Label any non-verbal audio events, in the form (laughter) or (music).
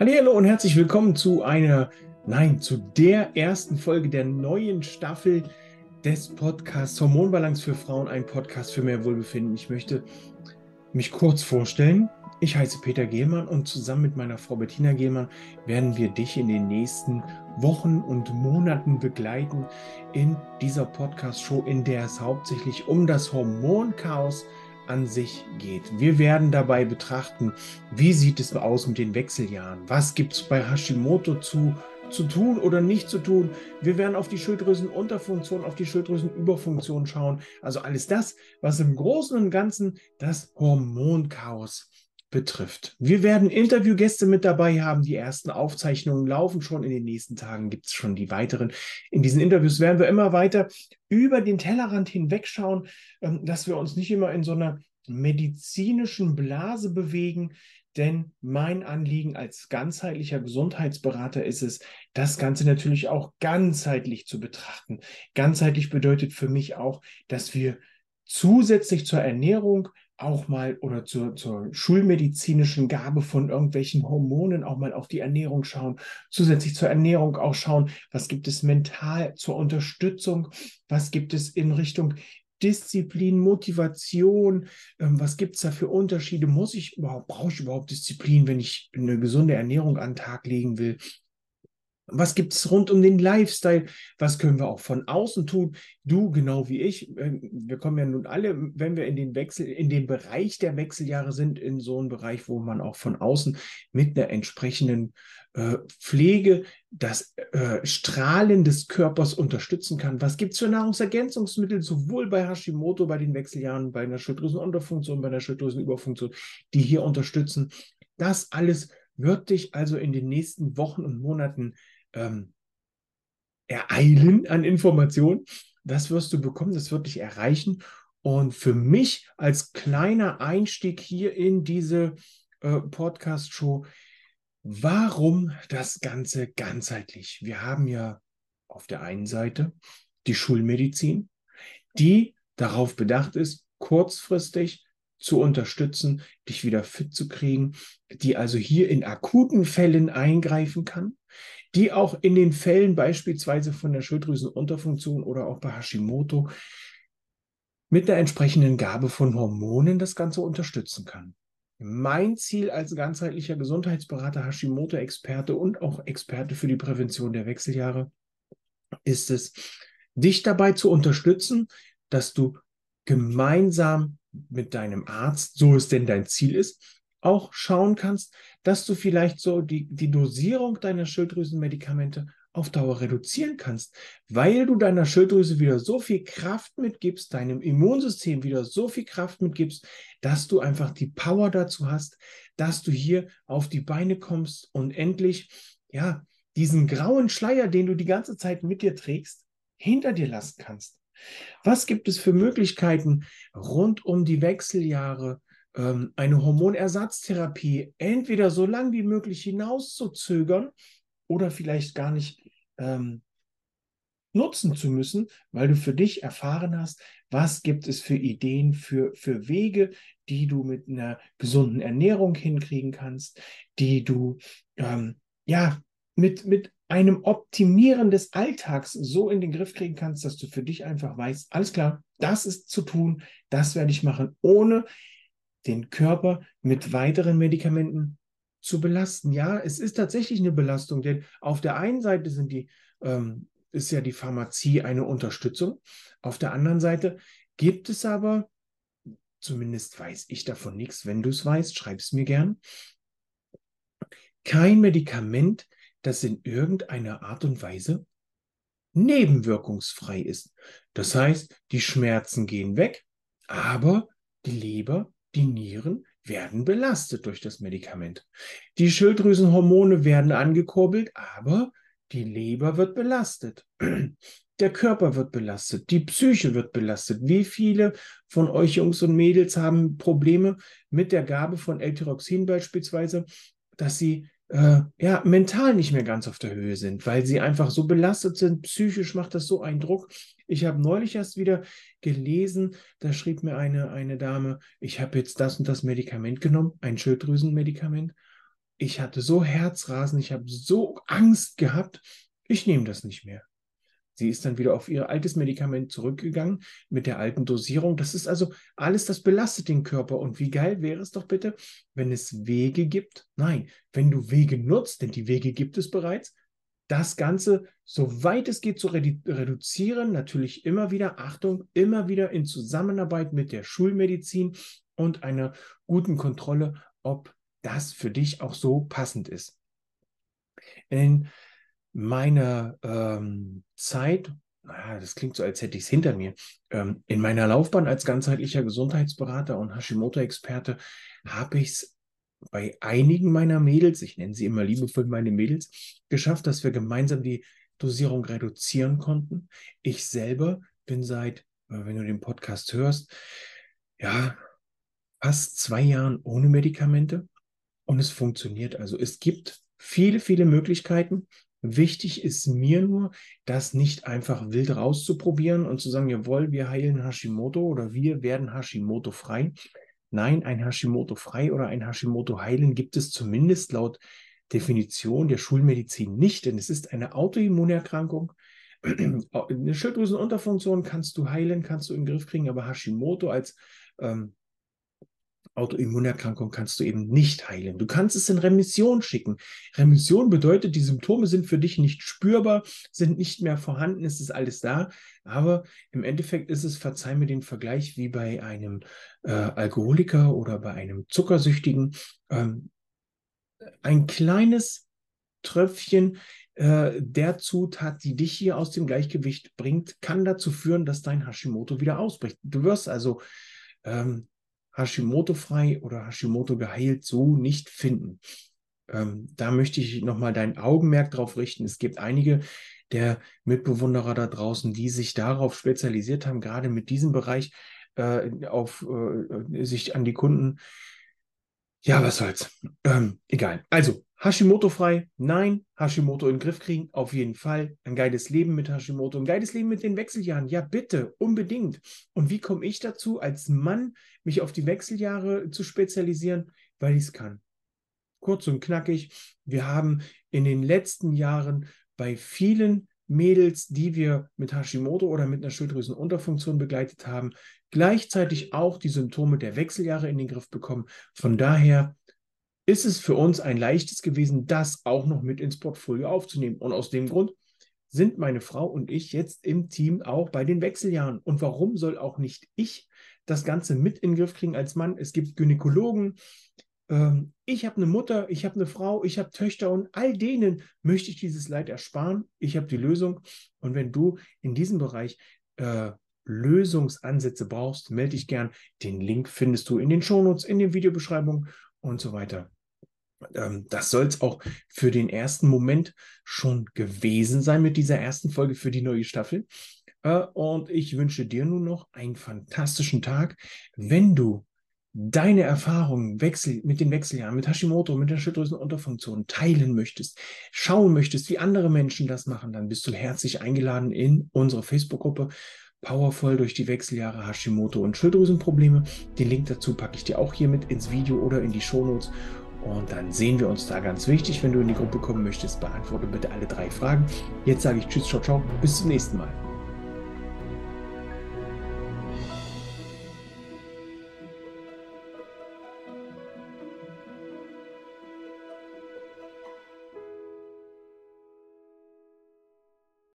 Hallo und herzlich willkommen zu einer, nein, zu der ersten Folge der neuen Staffel des Podcasts Hormonbalance für Frauen, ein Podcast für mehr Wohlbefinden. Ich möchte mich kurz vorstellen. Ich heiße Peter Gehlmann und zusammen mit meiner Frau Bettina Gehlmann werden wir dich in den nächsten Wochen und Monaten begleiten in dieser Podcast-Show, in der es hauptsächlich um das Hormonchaos geht an sich geht. Wir werden dabei betrachten, wie sieht es aus mit den Wechseljahren? Was gibt es bei Hashimoto zu, zu tun oder nicht zu tun? Wir werden auf die Schilddrüsenunterfunktion, auf die Schilddrüsenüberfunktion schauen. Also alles das, was im Großen und Ganzen das Hormonchaos betrifft. Wir werden Interviewgäste mit dabei haben. Die ersten Aufzeichnungen laufen schon. In den nächsten Tagen gibt es schon die weiteren. In diesen Interviews werden wir immer weiter über den Tellerrand hinwegschauen, ähm, dass wir uns nicht immer in so einer medizinischen Blase bewegen. Denn mein Anliegen als ganzheitlicher Gesundheitsberater ist es, das Ganze natürlich auch ganzheitlich zu betrachten. Ganzheitlich bedeutet für mich auch, dass wir zusätzlich zur Ernährung auch mal oder zur, zur schulmedizinischen Gabe von irgendwelchen Hormonen auch mal auf die Ernährung schauen, zusätzlich zur Ernährung auch schauen, was gibt es mental zur Unterstützung, was gibt es in Richtung Disziplin, Motivation, ähm, was gibt es da für Unterschiede? Muss ich überhaupt, brauche ich überhaupt Disziplin, wenn ich eine gesunde Ernährung an den Tag legen will? Was gibt es rund um den Lifestyle? Was können wir auch von außen tun? Du, genau wie ich, ähm, wir kommen ja nun alle, wenn wir in den Wechsel, in den Bereich der Wechseljahre sind, in so einen Bereich, wo man auch von außen mit einer entsprechenden äh, Pflege das äh, Strahlen des Körpers unterstützen kann. Was gibt es für Nahrungsergänzungsmittel, sowohl bei Hashimoto, bei den Wechseljahren, bei einer Schilddrüsenunterfunktion, bei einer Schilddrüsenüberfunktion, die hier unterstützen? Das alles wird dich also in den nächsten Wochen und Monaten ähm, ereilen an Informationen. Das wirst du bekommen, das wird dich erreichen. Und für mich als kleiner Einstieg hier in diese äh, Podcast-Show, warum das Ganze ganzheitlich? Wir haben ja auf der einen Seite die Schulmedizin, die darauf bedacht ist, kurzfristig zu unterstützen, dich wieder fit zu kriegen, die also hier in akuten Fällen eingreifen kann, die auch in den Fällen beispielsweise von der Schilddrüsenunterfunktion oder auch bei Hashimoto mit der entsprechenden Gabe von Hormonen das Ganze unterstützen kann. Mein Ziel als ganzheitlicher Gesundheitsberater, Hashimoto-Experte und auch Experte für die Prävention der Wechseljahre ist es, dich dabei zu unterstützen, dass du gemeinsam mit deinem Arzt, so es denn dein Ziel ist, auch schauen kannst, dass du vielleicht so die, die Dosierung deiner Schilddrüsenmedikamente auf Dauer reduzieren kannst, weil du deiner Schilddrüse wieder so viel Kraft mitgibst, deinem Immunsystem wieder so viel Kraft mitgibst, dass du einfach die Power dazu hast, dass du hier auf die Beine kommst und endlich, ja, diesen grauen Schleier, den du die ganze Zeit mit dir trägst, hinter dir lassen kannst. Was gibt es für Möglichkeiten rund um die Wechseljahre, ähm, eine Hormonersatztherapie entweder so lang wie möglich hinauszuzögern oder vielleicht gar nicht ähm, nutzen zu müssen, weil du für dich erfahren hast, was gibt es für Ideen, für, für Wege, die du mit einer gesunden Ernährung hinkriegen kannst, die du ähm, ja mit, mit einem Optimieren des Alltags so in den Griff kriegen kannst, dass du für dich einfach weißt, alles klar, das ist zu tun, das werde ich machen, ohne den Körper mit weiteren Medikamenten zu belasten. Ja, es ist tatsächlich eine Belastung, denn auf der einen Seite sind die, ähm, ist ja die Pharmazie eine Unterstützung. Auf der anderen Seite gibt es aber, zumindest weiß ich davon nichts, wenn du es weißt, schreib es mir gern, kein Medikament, das in irgendeiner Art und Weise nebenwirkungsfrei ist. Das heißt, die Schmerzen gehen weg, aber die Leber die Nieren werden belastet durch das Medikament. Die Schilddrüsenhormone werden angekurbelt, aber die Leber wird belastet. (clears throat) Der Körper wird belastet, die Psyche wird belastet. Wie viele von euch Jungs und Mädels haben Probleme mit der Gabe von L-Tyroxin beispielsweise, dass sie äh, ja, mental nicht mehr ganz auf der Höhe sind, weil sie einfach so belastet sind. Psychisch macht das so einen Druck. Ich habe neulich erst wieder gelesen, da schrieb mir eine, eine Dame, ich habe jetzt das und das Medikament genommen, ein Schilddrüsenmedikament. ich hatte so Herzrasen, ich habe so Angst gehabt, ich nehme das nicht mehr. Sie ist dann wieder auf ihr altes Medikament zurückgegangen mit der alten Dosierung. Das ist also alles, das belastet den Körper. Und wie geil wäre es doch bitte, wenn es Wege gibt? Nein, wenn du Wege nutzt, denn die Wege gibt es bereits, das Ganze, soweit es geht, zu redu reduzieren. Natürlich immer wieder, Achtung, immer wieder in Zusammenarbeit mit der Schulmedizin und einer guten Kontrolle, ob das für dich auch so passend ist. In meiner ähm, Zeit, naja, das klingt so, als hätte ich es hinter mir, ähm, in meiner Laufbahn als ganzheitlicher Gesundheitsberater und Hashimoto-Experte habe ich es bei einigen meiner Mädels, ich nenne sie immer liebevoll meine Mädels, geschafft, dass wir gemeinsam die Dosierung reduzieren konnten. Ich selber bin seit, äh, wenn du den Podcast hörst, ja, fast zwei Jahren ohne Medikamente und es funktioniert. Also es gibt viele, viele Möglichkeiten. Wichtig ist mir nur, das nicht einfach wild rauszuprobieren und zu sagen, jawohl, wir heilen Hashimoto oder wir werden Hashimoto frei. Nein, ein Hashimoto frei oder ein Hashimoto heilen gibt es zumindest laut Definition der Schulmedizin nicht, denn es ist eine Autoimmunerkrankung. (clears throat) Eine Schilddrüsenunterfunktion kannst du heilen, kannst du in den Griff kriegen, aber Hashimoto als ähm, Autoimmunerkrankung kannst du eben nicht heilen. Du kannst es in Remission schicken. Remission bedeutet, die Symptome sind für dich nicht spürbar, sind nicht mehr vorhanden, es ist alles da. Aber im Endeffekt ist es, verzeih mir den Vergleich, wie bei einem äh, Alkoholiker oder bei einem Zuckersüchtigen. Ähm, ein kleines Tröpfchen äh, der Zutat, die dich hier aus dem Gleichgewicht bringt, kann dazu führen, dass dein Hashimoto wieder ausbricht. Du wirst also ähm, Hashimoto frei oder Hashimoto geheilt so nicht finden. Ähm, da möchte ich nochmal dein Augenmerk drauf richten. Es gibt einige der Mitbewunderer da draußen, die sich darauf spezialisiert haben, gerade mit diesem Bereich äh, auf äh, sich an die Kunden. Ja, was soll's. Ähm, egal. Also, Hashimoto frei? Nein. Hashimoto in den Griff kriegen? Auf jeden Fall. Ein geiles Leben mit Hashimoto, ein geiles Leben mit den Wechseljahren? Ja, bitte, unbedingt. Und wie komme ich dazu, als Mann mich auf die Wechseljahre zu spezialisieren? Weil ich es kann. Kurz und knackig. Wir haben in den letzten Jahren bei vielen Mädels, die wir mit Hashimoto oder mit einer Schilddrüsenunterfunktion begleitet haben, gleichzeitig auch die Symptome der Wechseljahre in den Griff bekommen. Von daher ist es für uns ein leichtes gewesen, das auch noch mit ins Portfolio aufzunehmen. Und aus dem Grund sind meine Frau und ich jetzt im Team auch bei den Wechseljahren. Und warum soll auch nicht ich das Ganze mit in den Griff kriegen als Mann? Es gibt Gynäkologen. Ähm, ich habe eine Mutter, ich habe eine Frau, ich habe Töchter und all denen möchte ich dieses Leid ersparen. Ich habe die Lösung. Und wenn du in diesem Bereich äh, Lösungsansätze brauchst, melde dich gern. Den Link findest du in den Shownotes, in den Videobeschreibungen und so weiter. Ähm, das soll es auch für den ersten Moment schon gewesen sein mit dieser ersten Folge für die neue Staffel. Äh, und ich wünsche dir nun noch einen fantastischen Tag. Wenn du deine Erfahrungen Wechsel, mit den Wechseljahren, mit Hashimoto, mit der Schilddrüsenunterfunktion teilen möchtest, schauen möchtest, wie andere Menschen das machen, dann bist du herzlich eingeladen in unsere Facebook-Gruppe Powervoll durch die Wechseljahre Hashimoto und Schilddrüsenprobleme. Den Link dazu packe ich dir auch hier mit ins Video oder in die Shownotes. Und dann sehen wir uns da ganz wichtig. Wenn du in die Gruppe kommen möchtest, beantworte bitte alle drei Fragen. Jetzt sage ich Tschüss, ciao, ciao. Bis zum nächsten Mal.